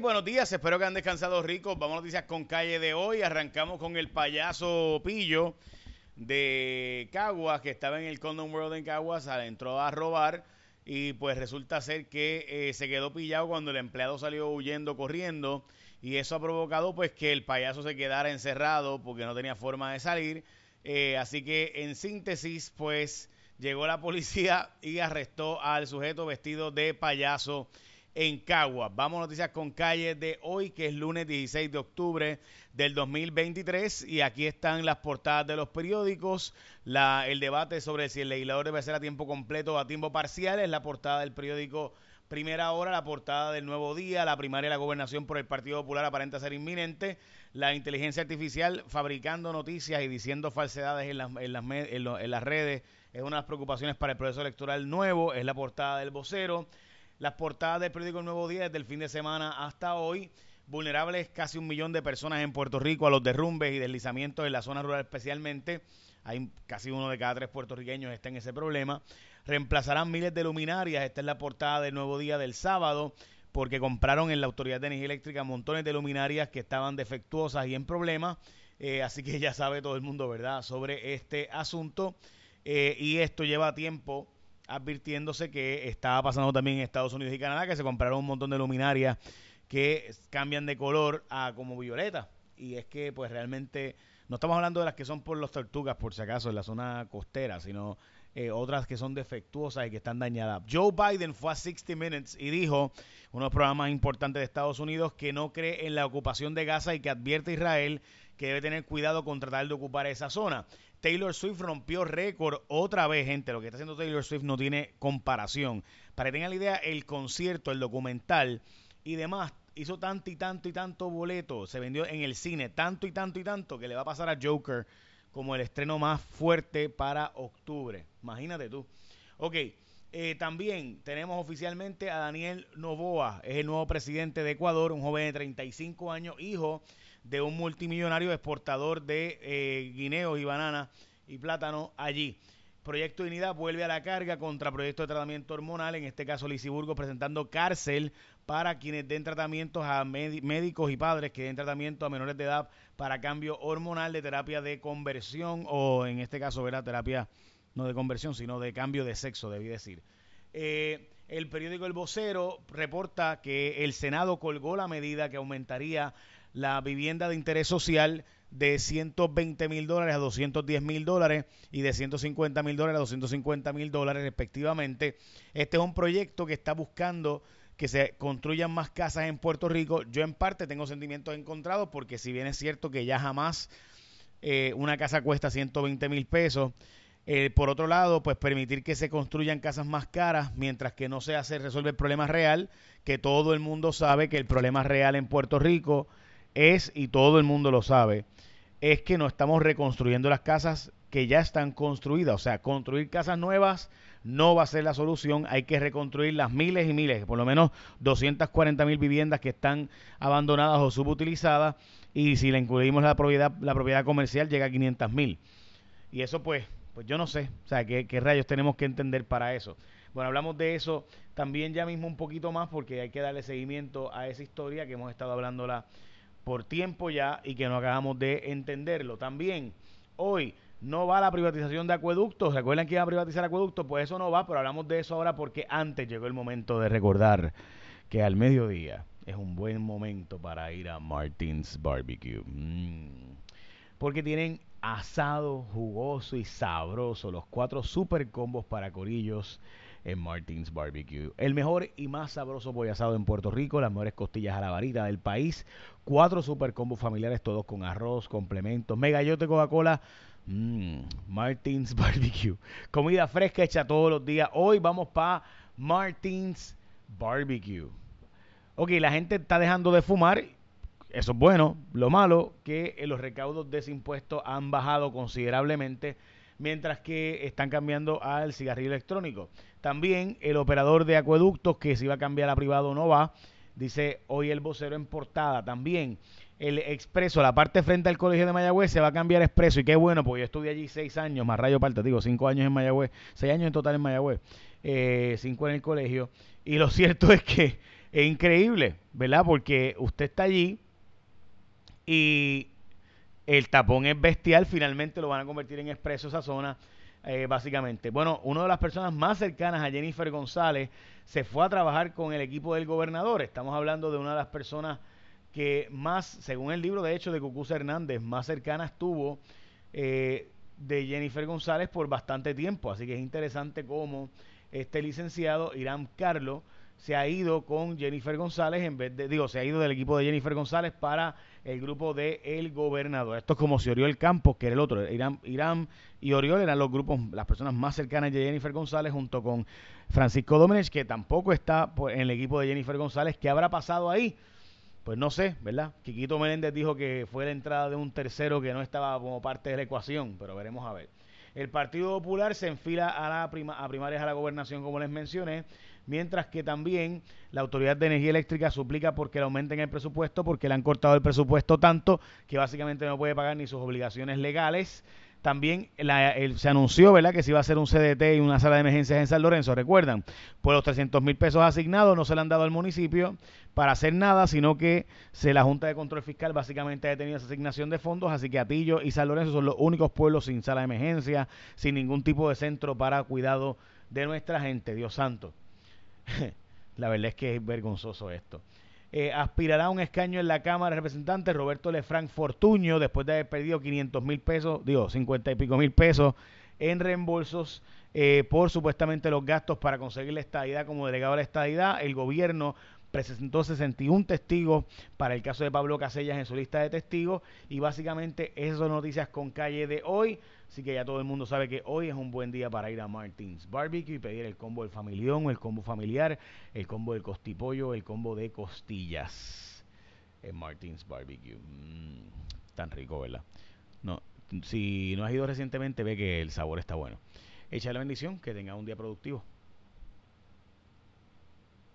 Buenos días, espero que han descansado ricos. Vamos a noticias con calle de hoy. Arrancamos con el payaso Pillo de Caguas, que estaba en el Condom World en Caguas, entró a robar y pues resulta ser que eh, se quedó pillado cuando el empleado salió huyendo, corriendo y eso ha provocado pues que el payaso se quedara encerrado porque no tenía forma de salir. Eh, así que en síntesis pues llegó la policía y arrestó al sujeto vestido de payaso en Caguas. Vamos a noticias con calle de hoy, que es lunes 16 de octubre del 2023. Y aquí están las portadas de los periódicos. La, el debate sobre si el legislador debe ser a tiempo completo o a tiempo parcial es la portada del periódico Primera Hora, la portada del Nuevo Día, la primaria de la gobernación por el Partido Popular aparenta ser inminente. La inteligencia artificial fabricando noticias y diciendo falsedades en las, en las, en las redes es una de las preocupaciones para el proceso electoral nuevo. Es la portada del vocero. Las portadas del periódico El Nuevo Día desde el fin de semana hasta hoy. Vulnerables casi un millón de personas en Puerto Rico a los derrumbes y deslizamientos en la zona rural especialmente. Hay casi uno de cada tres puertorriqueños está en ese problema. Reemplazarán miles de luminarias. Esta es la portada del Nuevo Día del sábado porque compraron en la Autoridad de Energía Eléctrica montones de luminarias que estaban defectuosas y en problemas. Eh, así que ya sabe todo el mundo, ¿verdad?, sobre este asunto. Eh, y esto lleva tiempo advirtiéndose que estaba pasando también en Estados Unidos y Canadá, que se compraron un montón de luminarias que cambian de color a como violeta. Y es que pues realmente no estamos hablando de las que son por los tortugas, por si acaso, en la zona costera, sino eh, otras que son defectuosas y que están dañadas. Joe Biden fue a 60 Minutes y dijo, uno de los programas importantes de Estados Unidos, que no cree en la ocupación de Gaza y que advierte a Israel que debe tener cuidado con tratar de ocupar esa zona. Taylor Swift rompió récord otra vez, gente. Lo que está haciendo Taylor Swift no tiene comparación. Para que tengan la idea, el concierto, el documental y demás hizo tanto y tanto y tanto boleto, se vendió en el cine tanto y tanto y tanto que le va a pasar a Joker como el estreno más fuerte para octubre. Imagínate tú. Ok, eh, también tenemos oficialmente a Daniel Novoa, es el nuevo presidente de Ecuador, un joven de 35 años, hijo de un multimillonario exportador de eh, guineos y bananas y plátano allí. Proyecto de Unidad vuelve a la carga contra proyecto de tratamiento hormonal, en este caso Lisiburgo presentando cárcel para quienes den tratamientos a médicos y padres que den tratamiento a menores de edad para cambio hormonal de terapia de conversión o en este caso, ¿verdad? Terapia no de conversión, sino de cambio de sexo, debí decir. Eh, el periódico El Vocero reporta que el Senado colgó la medida que aumentaría la vivienda de interés social de 120 mil dólares a 210 mil dólares y de 150 mil dólares a 250 mil dólares respectivamente. Este es un proyecto que está buscando que se construyan más casas en Puerto Rico. Yo en parte tengo sentimientos encontrados porque si bien es cierto que ya jamás eh, una casa cuesta 120 mil pesos, eh, por otro lado, pues permitir que se construyan casas más caras mientras que no se hace resolver el problema real, que todo el mundo sabe que el problema real en Puerto Rico es, y todo el mundo lo sabe, es que no estamos reconstruyendo las casas que ya están construidas. O sea, construir casas nuevas no va a ser la solución. Hay que reconstruir las miles y miles, por lo menos 240 mil viviendas que están abandonadas o subutilizadas. Y si le incluimos la propiedad, la propiedad comercial, llega a 500 mil. Y eso, pues, pues yo no sé. O sea, ¿qué, ¿qué rayos tenemos que entender para eso? Bueno, hablamos de eso también ya mismo un poquito más porque hay que darle seguimiento a esa historia que hemos estado hablándola por tiempo ya y que no acabamos de entenderlo. También hoy no va la privatización de acueductos. ¿Recuerdan que iba a privatizar acueductos? Pues eso no va, pero hablamos de eso ahora porque antes llegó el momento de recordar que al mediodía es un buen momento para ir a Martins Barbecue. Mm. Porque tienen asado jugoso y sabroso, los cuatro super combos para corillos en Martins Barbecue. El mejor y más sabroso pollo asado en Puerto Rico, las mejores costillas a la varita del país, cuatro super combos familiares, todos con arroz, complementos, mega yote Coca-Cola. Mmm, Martins Barbecue. Comida fresca hecha todos los días. Hoy vamos para Martins Barbecue. Ok, la gente está dejando de fumar. Eso es bueno. Lo malo que los recaudos de ese impuesto han bajado considerablemente mientras que están cambiando al cigarrillo electrónico. También el operador de acueductos que se iba a cambiar a privado no va. Dice hoy el vocero en portada. También el expreso, la parte frente al colegio de Mayagüez se va a cambiar expreso. Y qué bueno, porque yo estuve allí seis años, más rayo parte, digo, cinco años en Mayagüez, seis años en total en Mayagüez, eh, cinco en el colegio. Y lo cierto es que Es increíble, ¿verdad? Porque usted está allí y el tapón es bestial, finalmente lo van a convertir en expreso esa zona. Eh, básicamente. Bueno, una de las personas más cercanas a Jennifer González se fue a trabajar con el equipo del gobernador. Estamos hablando de una de las personas que más, según el libro de hecho de Cucuza Hernández, más cercana estuvo eh, de Jennifer González por bastante tiempo. Así que es interesante cómo este licenciado Irán Carlos se ha ido con Jennifer González en vez de, digo, se ha ido del equipo de Jennifer González para el grupo de El Gobernador. Esto es como si Oriol Campos, que era el otro, Irán, Irán y Oriol eran los grupos, las personas más cercanas de Jennifer González junto con Francisco Domenech, que tampoco está en el equipo de Jennifer González. ¿Qué habrá pasado ahí? Pues no sé, ¿verdad? Quiquito Meléndez dijo que fue la entrada de un tercero que no estaba como parte de la ecuación, pero veremos a ver. El Partido Popular se enfila a, la prima, a primarias a la gobernación, como les mencioné mientras que también la Autoridad de Energía Eléctrica suplica porque le aumenten el presupuesto, porque le han cortado el presupuesto tanto que básicamente no puede pagar ni sus obligaciones legales. También se anunció, ¿verdad?, que se iba a hacer un CDT y una sala de emergencias en San Lorenzo, recuerdan. Pues los 300 mil pesos asignados no se le han dado al municipio para hacer nada, sino que se, la Junta de Control Fiscal básicamente ha detenido esa asignación de fondos, así que Atillo y San Lorenzo son los únicos pueblos sin sala de emergencia, sin ningún tipo de centro para cuidado de nuestra gente, Dios santo. la verdad es que es vergonzoso esto. Eh, aspirará a un escaño en la Cámara de Representantes Roberto Lefranc Fortuño después de haber perdido 500 mil pesos, digo, 50 y pico mil pesos en reembolsos eh, por supuestamente los gastos para conseguir la estadidad como delegado de la estadidad. El gobierno presentó 61 testigos para el caso de Pablo Casellas en su lista de testigos y básicamente esas son noticias con calle de hoy. Así que ya todo el mundo sabe que hoy es un buen día para ir a Martins Barbecue y pedir el combo del familión, el combo familiar, el combo del costipollo, el combo de costillas en Martins Barbecue. Mm, tan rico, ¿verdad? No, si no has ido recientemente, ve que el sabor está bueno. Echa la bendición, que tenga un día productivo.